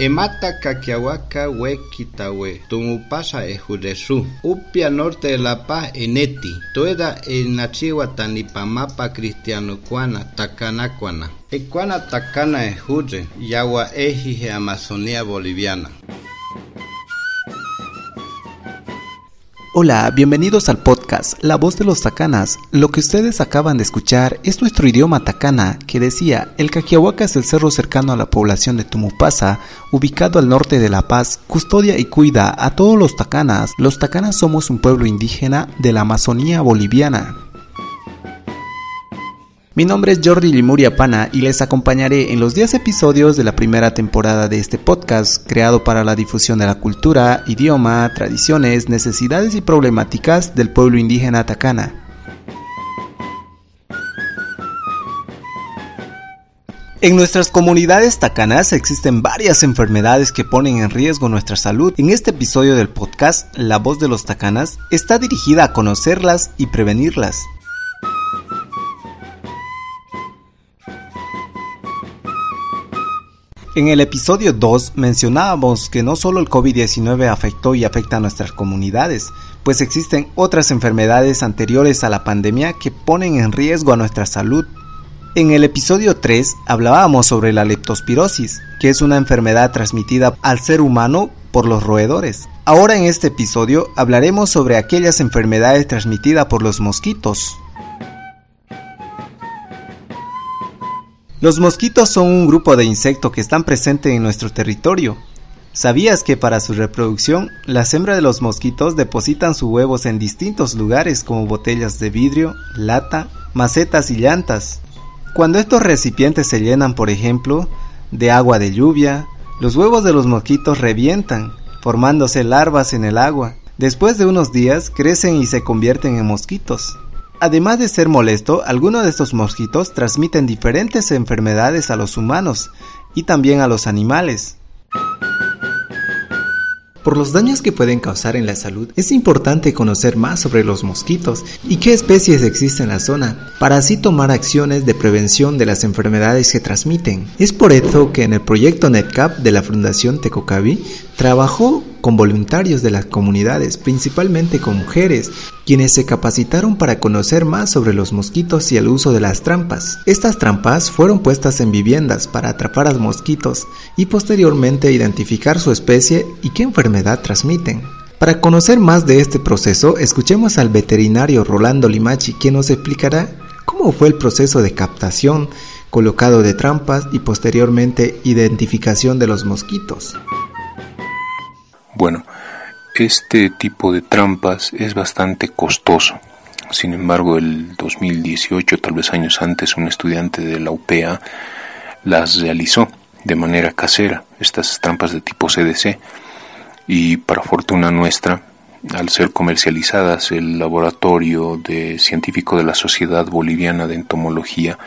Emata Kakiawaka we Kitawe, Tumupasa e Judesu, Upia Norte de La Paz Eneti, Tueda e Nachiwa Tanipamapa Cristiano Cuana, Takana Cuana. Ecuana Takana e Jude, Yawa Eji Amazonía Boliviana. Hola, bienvenidos al podcast La voz de los tacanas. Lo que ustedes acaban de escuchar es nuestro idioma tacana que decía, el Caquiahuaca es el cerro cercano a la población de Tumupasa, ubicado al norte de La Paz, custodia y cuida a todos los tacanas. Los tacanas somos un pueblo indígena de la Amazonía boliviana. Mi nombre es Jordi Limuria Pana y les acompañaré en los 10 episodios de la primera temporada de este podcast, creado para la difusión de la cultura, idioma, tradiciones, necesidades y problemáticas del pueblo indígena Tacana. En nuestras comunidades tacanas existen varias enfermedades que ponen en riesgo nuestra salud. En este episodio del podcast, La voz de los tacanas está dirigida a conocerlas y prevenirlas. En el episodio 2 mencionábamos que no solo el COVID-19 afectó y afecta a nuestras comunidades, pues existen otras enfermedades anteriores a la pandemia que ponen en riesgo a nuestra salud. En el episodio 3 hablábamos sobre la leptospirosis, que es una enfermedad transmitida al ser humano por los roedores. Ahora en este episodio hablaremos sobre aquellas enfermedades transmitidas por los mosquitos. Los mosquitos son un grupo de insectos que están presentes en nuestro territorio. ¿Sabías que para su reproducción, las hembras de los mosquitos depositan sus huevos en distintos lugares como botellas de vidrio, lata, macetas y llantas? Cuando estos recipientes se llenan, por ejemplo, de agua de lluvia, los huevos de los mosquitos revientan, formándose larvas en el agua. Después de unos días crecen y se convierten en mosquitos. Además de ser molesto, algunos de estos mosquitos transmiten diferentes enfermedades a los humanos y también a los animales. Por los daños que pueden causar en la salud, es importante conocer más sobre los mosquitos y qué especies existen en la zona, para así tomar acciones de prevención de las enfermedades que transmiten. Es por eso que en el proyecto NetCap de la Fundación Tecocavi trabajó con voluntarios de las comunidades, principalmente con mujeres, quienes se capacitaron para conocer más sobre los mosquitos y el uso de las trampas. Estas trampas fueron puestas en viviendas para atrapar a los mosquitos y posteriormente identificar su especie y qué enfermedad transmiten. Para conocer más de este proceso, escuchemos al veterinario Rolando Limachi, quien nos explicará cómo fue el proceso de captación, colocado de trampas y posteriormente identificación de los mosquitos. Bueno, este tipo de trampas es bastante costoso. Sin embargo, el 2018, tal vez años antes, un estudiante de la UPA las realizó de manera casera, estas trampas de tipo CDC, y para fortuna nuestra, al ser comercializadas, el laboratorio de científico de la Sociedad Boliviana de Entomología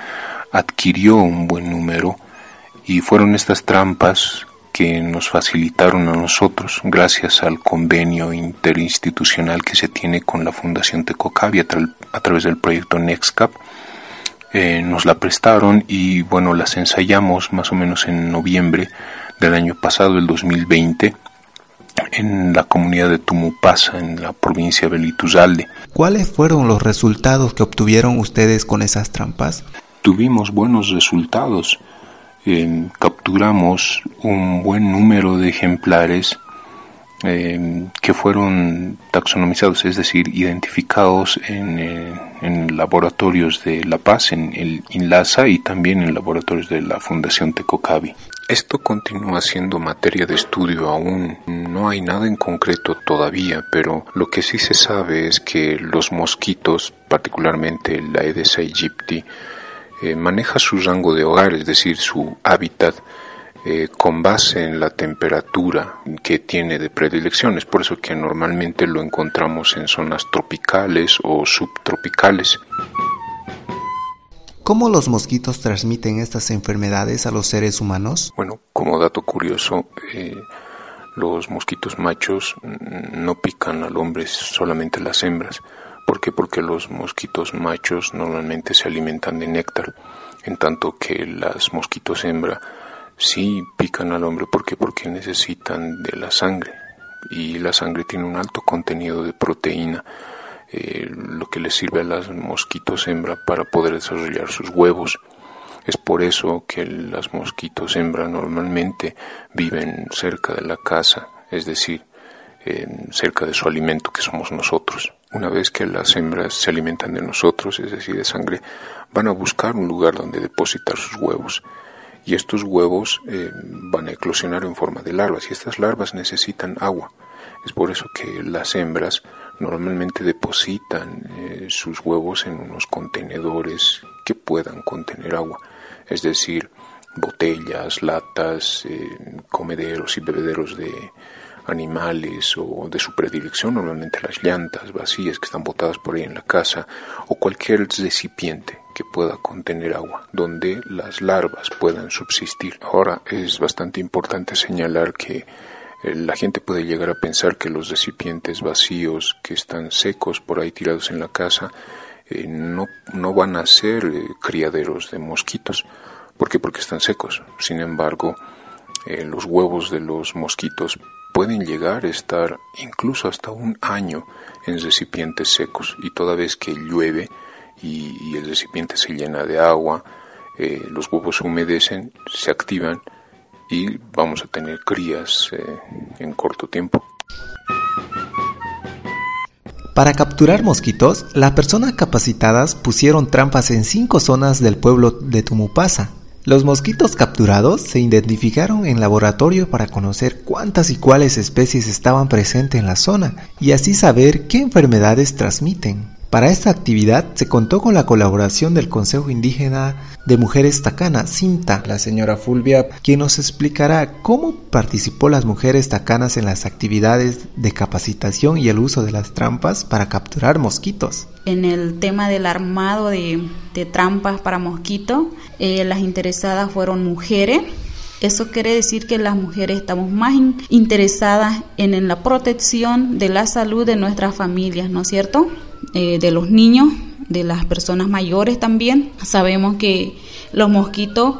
adquirió un buen número y fueron estas trampas que nos facilitaron a nosotros gracias al convenio interinstitucional que se tiene con la Fundación Tecocavi a, través del proyecto NextCap. Eh, nos la prestaron y bueno, las ensayamos más o menos en noviembre del año pasado, el 2020, en la comunidad de Tumupasa, en la provincia de Belituzalde. ¿Cuáles fueron los resultados que obtuvieron ustedes con esas trampas? Tuvimos buenos resultados capturamos un buen número de ejemplares eh, que fueron taxonomizados, es decir, identificados en, eh, laboratorios de La Paz, en el INLASA y también en laboratorios de la Fundación Tecocavi. Esto continúa siendo materia de estudio aún. No hay nada en concreto todavía, pero lo que sí se sabe es que los mosquitos, particularmente la Aedes aegypti, eh, maneja su rango de hogar, es decir, su hábitat, eh, con base en la temperatura que tiene de predilección. Es por eso que normalmente lo encontramos en zonas tropicales o subtropicales. ¿Cómo los mosquitos transmiten estas enfermedades a los seres humanos? Bueno, como dato curioso, eh, los mosquitos machos no pican al hombre, solamente las hembras. ¿Por qué? Porque los mosquitos machos normalmente se alimentan de néctar, en tanto que las mosquitos hembra Sí, pican al hombre, ¿por qué? Porque necesitan de la sangre y la sangre tiene un alto contenido de proteína, eh, lo que les sirve a las mosquitos hembra para poder desarrollar sus huevos. Es por eso que las mosquitos hembra normalmente viven cerca de la casa, es decir, cerca de su alimento que somos nosotros. Una vez que las hembras se alimentan de nosotros, es decir, de sangre, van a buscar un lugar donde depositar sus huevos. Y estos huevos eh, van a eclosionar en forma de larvas y estas larvas necesitan agua. Es por eso que las hembras normalmente depositan eh, sus huevos en unos contenedores que puedan contener agua, es decir, botellas, latas, eh, comederos y bebederos de, animales o de su predilección, normalmente las llantas vacías que están botadas por ahí en la casa o cualquier recipiente que pueda contener agua, donde las larvas puedan subsistir. Ahora es bastante importante señalar que eh, la gente puede llegar a pensar que los recipientes vacíos que están secos por ahí tirados en la casa eh, no, no van a ser eh, criaderos de mosquitos. ¿Por qué? Porque están secos. Sin embargo, los huevos de los mosquitos pueden llegar a estar incluso hasta un año en recipientes secos y toda vez que llueve y, el recipiente se llena de agua, eh, los huevos humedecen, se activan y vamos a tener crías eh, en corto tiempo. Para capturar mosquitos, las personas capacitadas pusieron trampas en cinco zonas del pueblo de Tumupasa, los mosquitos capturados se identificaron en laboratorio para conocer cuántas y cuáles especies estaban presentes en la zona y así saber qué enfermedades transmiten. Para esta actividad se contó con la colaboración del Consejo Indígena de Mujeres Tacana, Cinta, la señora Fulvia, quien nos explicará cómo participó las mujeres tacanas en las actividades de capacitación y el uso de las trampas para capturar mosquitos. En el tema del armado de, trampas para mosquitos, eh, las interesadas fueron mujeres eso quiere decir que las mujeres estamos más interesadas en, en, la protección de la salud de nuestras familias, ¿no es cierto? Eh, de los niños, de las personas mayores también. Sabemos que los mosquitos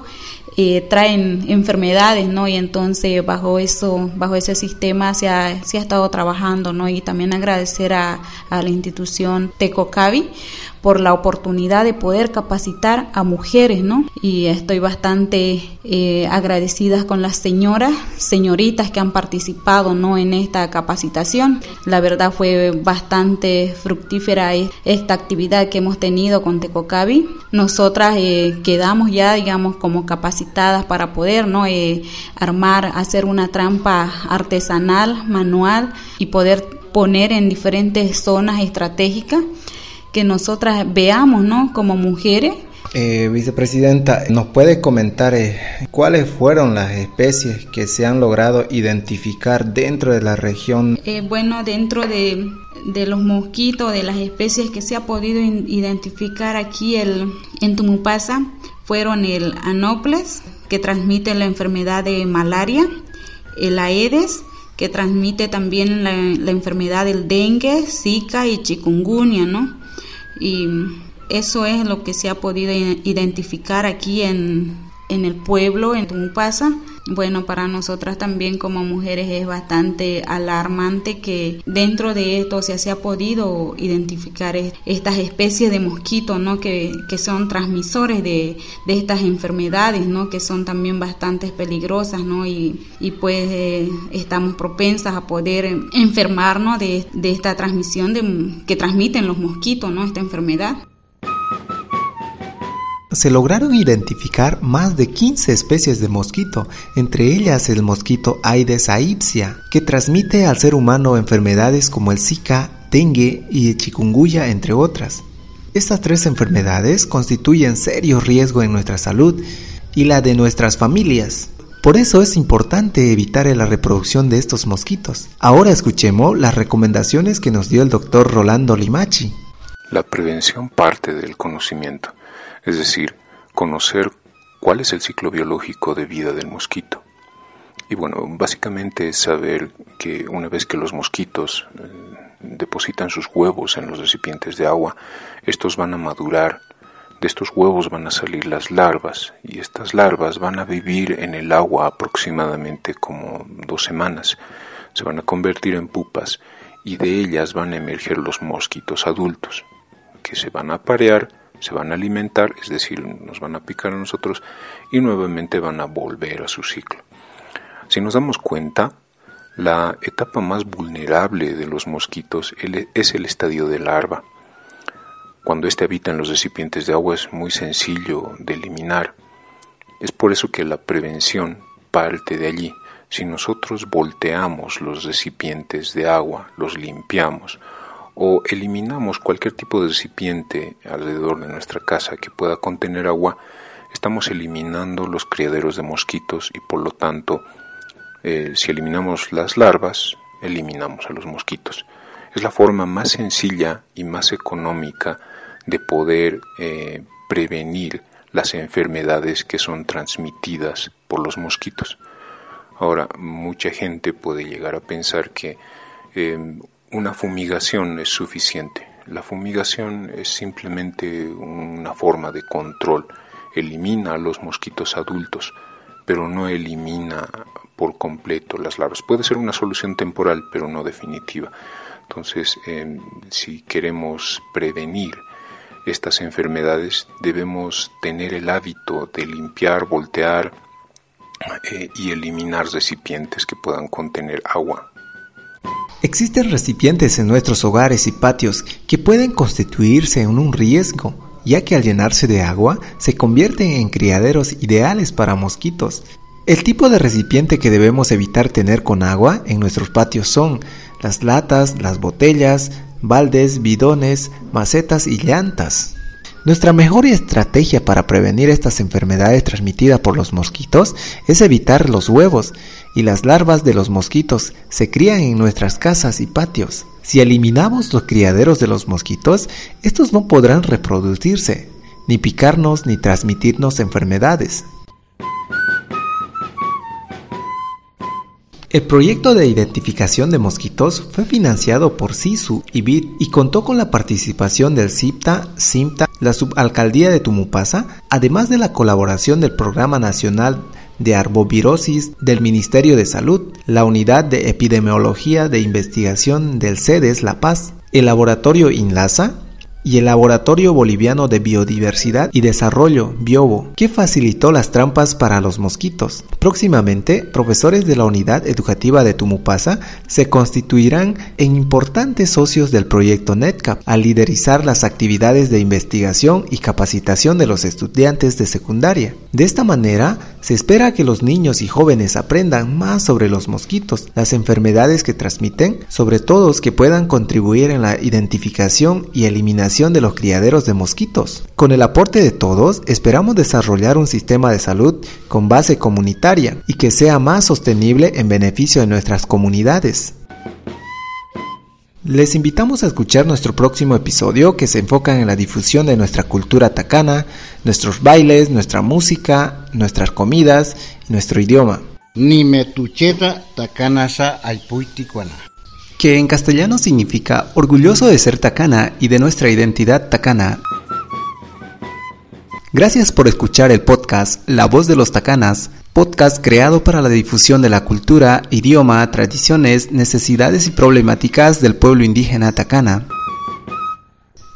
eh, traen enfermedades, ¿no? Y entonces bajo eso, bajo ese sistema se ha, se ha estado trabajando, ¿no? Y también agradecer a, a la institución Tecocavi por la oportunidad de poder capacitar a mujeres, ¿no? Y estoy bastante eh, agradecida con las señoras, señoritas que han participado, ¿no? En esta capacitación. La verdad fue bastante fructífera esta actividad que hemos tenido con Tecocavi. Nosotras eh, quedamos ya, digamos, como capacitadas para poder, ¿no? Eh, armar, hacer una trampa artesanal, manual y poder poner en diferentes zonas estratégicas que nosotras veamos, ¿no? Como mujeres. Eh, vicepresidenta, ¿nos puede comentar eh, cuáles fueron las especies que se han logrado identificar dentro de la región? Eh, bueno, dentro de, de, los mosquitos, de las especies que se ha podido identificar aquí el, en Tumupasa, fueron el Anoples, que transmite la enfermedad de malaria, el Aedes, que transmite también la, la enfermedad del dengue, zika y chikungunya, ¿no? Y eso es lo que se ha podido identificar aquí en, en el pueblo, en Tumupasa. Bueno, para nosotras también como mujeres es bastante alarmante que dentro de esto se, ha podido identificar estas especies de mosquitos, ¿no? Que, que son transmisores de, de, estas enfermedades, ¿no? Que son también bastante peligrosas, ¿no? Y, y pues eh, estamos propensas a poder enfermarnos de, de esta transmisión de, que transmiten los mosquitos, ¿no? Esta enfermedad se lograron identificar más de 15 especies de mosquito, entre ellas el mosquito Aedes aegyptia, que transmite al ser humano enfermedades como el Zika, dengue y chikungunya, entre otras. Estas tres enfermedades constituyen serio riesgo en nuestra salud y la de nuestras familias. Por eso es importante evitar la reproducción de estos mosquitos. Ahora escuchemos las recomendaciones que nos dio el doctor Rolando Limachi. La prevención parte del conocimiento es decir, conocer cuál es el ciclo biológico de vida del mosquito. Y bueno, básicamente es saber que una vez que los mosquitos eh, depositan sus huevos en los recipientes de agua, estos van a madurar De estos huevos van a salir las larvas y estas larvas van a vivir en el agua aproximadamente como dos semanas. Se van a convertir en pupas y de ellas van a emerger los mosquitos adultos que se van a aparear, se van a alimentar, es decir, nos van a picar a nosotros y nuevamente van a volver a su ciclo. Si nos damos cuenta, la etapa más vulnerable de los mosquitos es el estadio de larva. Cuando éste habita en los recipientes de agua es muy sencillo de eliminar. Es por eso que la prevención parte de allí. Si nosotros volteamos los recipientes de agua, los limpiamos, o eliminamos cualquier tipo de recipiente alrededor de nuestra casa que pueda contener agua, estamos eliminando los criaderos de mosquitos y por lo tanto, eh, si eliminamos las larvas, eliminamos a los mosquitos. Es la forma más sencilla y más económica de poder eh, prevenir las enfermedades que son transmitidas por los mosquitos. Ahora, mucha gente puede llegar a pensar que eh, una fumigación es suficiente. La fumigación es simplemente una forma de control. Elimina a los mosquitos adultos, pero no elimina por completo las larvas. Puede ser una solución temporal, pero no definitiva. Entonces, em, si queremos prevenir estas enfermedades, debemos tener el hábito de limpiar, voltear eh, y eliminar recipientes que puedan contener agua Existen recipientes en nuestros hogares y patios que pueden constituirse en un riesgo, ya que al llenarse de agua se convierten en criaderos ideales para mosquitos. El tipo de recipiente que debemos evitar tener con agua en nuestros patios son las latas, las botellas, baldes, bidones, macetas y llantas. Nuestra mejor estrategia para prevenir estas enfermedades transmitidas por los mosquitos es evitar los huevos y las larvas de los mosquitos se crían en nuestras casas y patios. Si eliminamos los criaderos de los mosquitos, estos no podrán reproducirse, ni picarnos ni transmitirnos enfermedades. El proyecto de identificación de mosquitos fue financiado por SISU y BID y contó con la participación del CIPTA, CIMTA, la Subalcaldía de Tumupasa, además de la colaboración del Programa Nacional de Arbovirosis del Ministerio de Salud, la Unidad de Epidemiología de Investigación del CEDES La Paz, el Laboratorio INLASA, y el Laboratorio Boliviano de Biodiversidad y Desarrollo, Biobo, que facilitó las trampas para los mosquitos. Próximamente, profesores de la unidad educativa de Tumupasa se constituirán en importantes socios del proyecto NetCap al liderizar las actividades de investigación y capacitación de los estudiantes de secundaria. De esta manera, se espera que los niños y jóvenes aprendan más sobre los mosquitos, las enfermedades que transmiten, sobre todo que puedan contribuir en la identificación y eliminación de los criaderos de mosquitos. Con el aporte de todos, esperamos desarrollar un sistema de salud con base comunitaria y que sea más sostenible en beneficio de nuestras comunidades. Les invitamos a escuchar nuestro próximo episodio que se enfoca en la difusión de nuestra cultura tacana, nuestros bailes, nuestra música, nuestras comidas y nuestro idioma. Nimetucheta que en castellano significa orgulloso de ser tacana y de nuestra identidad tacana. Gracias por escuchar el podcast La voz de los tacanas, podcast creado para la difusión de la cultura, idioma, tradiciones, necesidades y problemáticas del pueblo indígena tacana.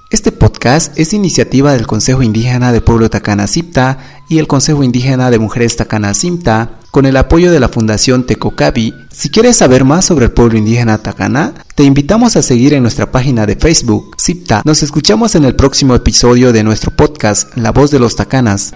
Este podcast es iniciativa del Consejo Indígena del Pueblo Tacana Cipta y el Consejo Indígena de Mujeres Tacana Simta, con el apoyo de la Fundación Tecocabi. Si quieres saber más sobre el pueblo indígena Tacana, te invitamos a seguir en nuestra página de Facebook, Cipta. Nos escuchamos en el próximo episodio de nuestro podcast, La Voz de los Tacanas.